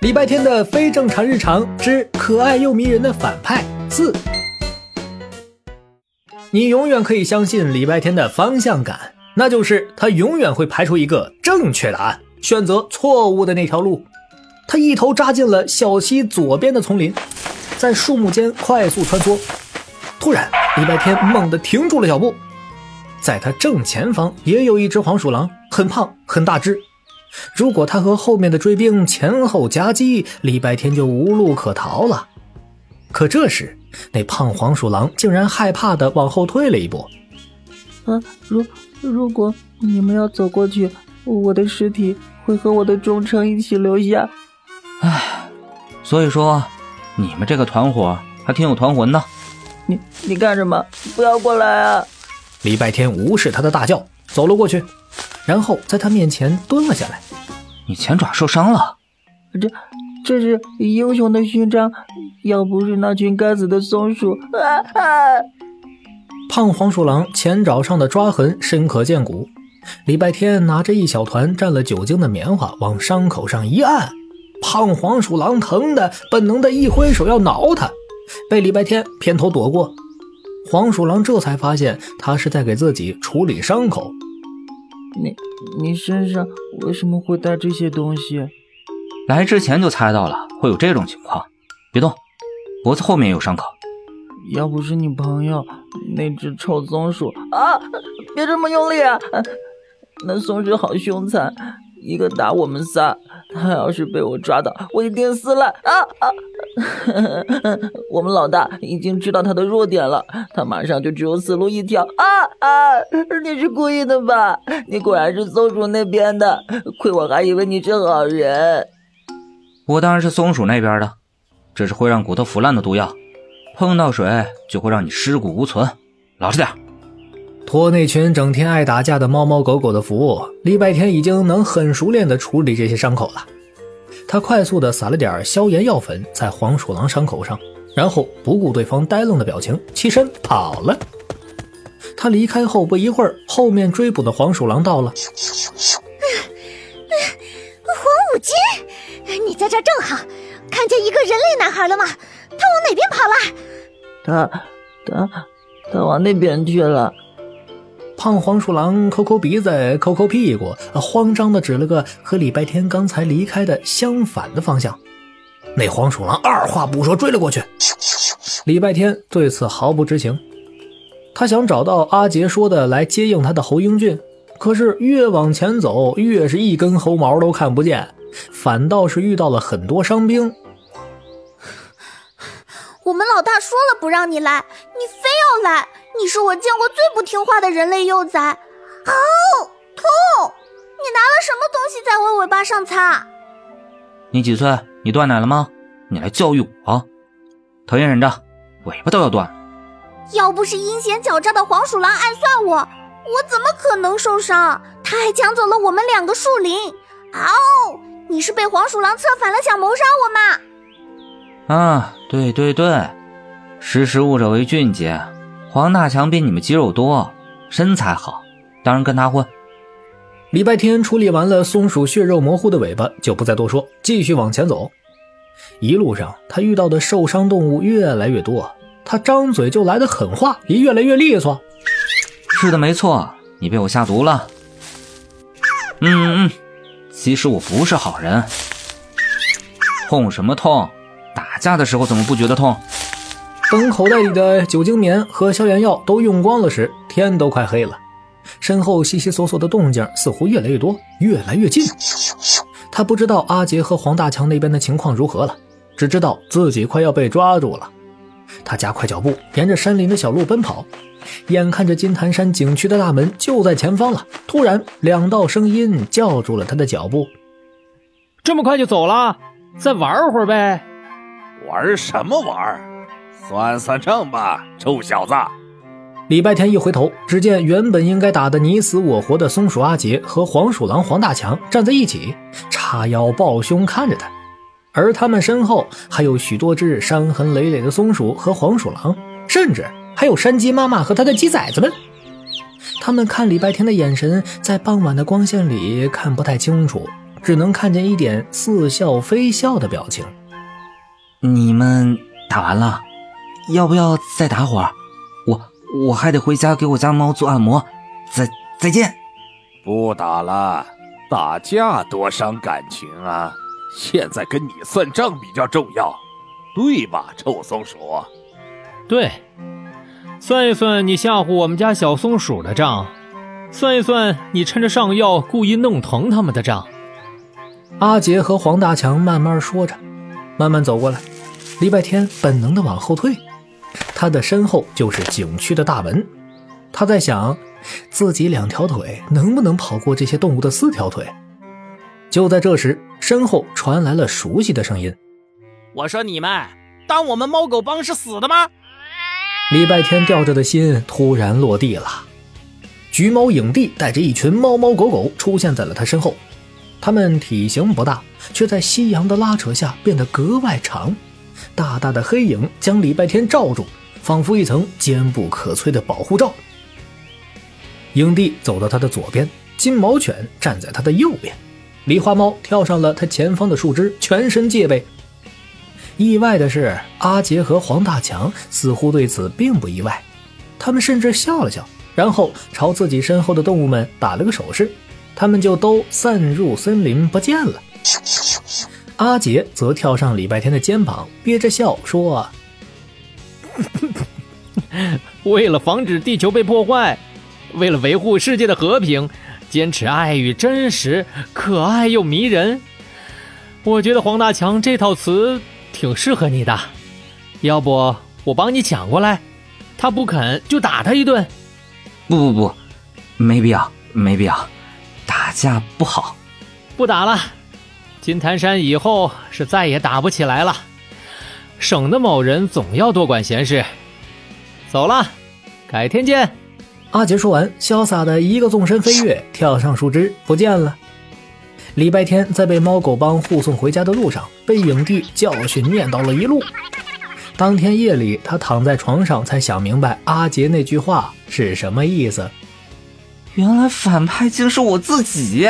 礼拜天的非正常日常之可爱又迷人的反派四，你永远可以相信礼拜天的方向感，那就是他永远会排出一个正确答案，选择错误的那条路。他一头扎进了小溪左边的丛林，在树木间快速穿梭。突然，礼拜天猛地停住了脚步，在他正前方也有一只黄鼠狼，很胖很大只。如果他和后面的追兵前后夹击，礼拜天就无路可逃了。可这时，那胖黄鼠狼竟然害怕的往后退了一步。啊，如如果你们要走过去，我的尸体会和我的忠诚一起留下。唉，所以说，你们这个团伙还挺有团魂的。你你干什么？不要过来啊！礼拜天无视他的大叫，走了过去。然后在他面前蹲了下来。你前爪受伤了？这这是英雄的勋章，要不是那群该死的松鼠……啊啊！胖黄鼠狼前爪上的抓痕深可见骨。礼拜天拿着一小团蘸了酒精的棉花往伤口上一按，胖黄鼠狼疼的本能的一挥手要挠他，被礼拜天偏头躲过。黄鼠狼这才发现他是在给自己处理伤口。你你身上为什么会带这些东西？来之前就猜到了会有这种情况。别动，脖子后面有伤口。要不是你朋友那只臭松鼠啊！别这么用力啊！那松鼠好凶残，一个打我们仨。他要是被我抓到，我一定撕烂啊啊！我们老大已经知道他的弱点了，他马上就只有死路一条啊啊！你是故意的吧？你果然是松鼠那边的，亏我还以为你是好人。我当然是松鼠那边的，这是会让骨头腐烂的毒药，碰到水就会让你尸骨无存，老实点。托那群整天爱打架的猫猫狗狗的福，礼拜天已经能很熟练地处理这些伤口了。他快速地撒了点消炎药粉在黄鼠狼伤口上，然后不顾对方呆愣的表情，起身跑了。他离开后不一会儿，后面追捕的黄鼠狼到了。黄五金，你在这正好，看见一个人类男孩了吗？他往哪边跑了？他他他往那边去了。胖黄鼠狼抠抠鼻子，抠抠屁股，慌张的指了个和礼拜天刚才离开的相反的方向。那黄鼠狼二话不说追了过去。礼拜天对此毫不知情。他想找到阿杰说的来接应他的侯英俊，可是越往前走，越是一根猴毛都看不见，反倒是遇到了很多伤兵。我们老大说了不让你来，你非要来。你是我见过最不听话的人类幼崽，哦，痛！你拿了什么东西在我尾巴上擦？你几岁？你断奶了吗？你来教育我？讨厌忍着，尾巴都要断。要不是阴险狡诈的黄鼠狼暗算我，我怎么可能受伤？他还抢走了我们两个树林。啊哦，你是被黄鼠狼策反了，想谋杀我吗？啊，对对对，识时务者为俊杰。黄大强比你们肌肉多，身材好，当然跟他混。礼拜天处理完了松鼠血肉模糊的尾巴，就不再多说，继续往前走。一路上，他遇到的受伤动物越来越多，他张嘴就来的狠话也越来越利索。是的，没错，你被我下毒了。嗯嗯嗯，其实我不是好人。痛什么痛？打架的时候怎么不觉得痛？等口袋里的酒精棉和消炎药都用光了时，天都快黑了。身后悉悉索索的动静似乎越来越多，越来越近。他不知道阿杰和黄大强那边的情况如何了，只知道自己快要被抓住了。他加快脚步，沿着山林的小路奔跑，眼看着金坛山景区的大门就在前方了。突然，两道声音叫住了他的脚步：“这么快就走了？再玩会儿呗？玩什么玩？”算算账吧，臭小子！礼拜天一回头，只见原本应该打得你死我活的松鼠阿杰和黄鼠狼黄大强站在一起，叉腰抱胸看着他，而他们身后还有许多只伤痕累累的松鼠和黄鼠狼，甚至还有山鸡妈妈和他的鸡崽子们。他们看礼拜天的眼神，在傍晚的光线里看不太清楚，只能看见一点似笑非笑的表情。你们打完了，要不要再打会儿？我我还得回家给我家猫做按摩。再再见。不打了，打架多伤感情啊！现在跟你算账比较重要，对吧，臭松鼠？对，算一算你吓唬我们家小松鼠的账，算一算你趁着上药故意弄疼他们的账。阿杰和黄大强慢慢说着，慢慢走过来。礼拜天本能的往后退，他的身后就是景区的大门。他在想，自己两条腿能不能跑过这些动物的四条腿？就在这时，身后传来了熟悉的声音：“我说你们当我们猫狗帮是死的吗？”礼拜天吊着的心突然落地了。橘猫影帝带着一群猫猫狗狗出现在了他身后，它们体型不大，却在夕阳的拉扯下变得格外长。大大的黑影将礼拜天罩住，仿佛一层坚不可摧的保护罩。影帝走到他的左边，金毛犬站在他的右边，狸花猫跳上了他前方的树枝，全身戒备。意外的是，阿杰和黄大强似乎对此并不意外，他们甚至笑了笑，然后朝自己身后的动物们打了个手势，他们就都散入森林不见了。阿杰则跳上礼拜天的肩膀，憋着笑说：“ 为了防止地球被破坏。”为了维护世界的和平，坚持爱与真实，可爱又迷人。我觉得黄大强这套词挺适合你的，要不我帮你抢过来？他不肯就打他一顿。不不不，没必要，没必要，打架不好。不打了，金坛山以后是再也打不起来了。省得某人总要多管闲事。走了，改天见。阿杰说完，潇洒的一个纵身飞跃，跳上树枝，不见了。礼拜天在被猫狗帮护送回家的路上，被影帝教训念叨了一路。当天夜里，他躺在床上，才想明白阿杰那句话是什么意思。原来反派竟是我自己。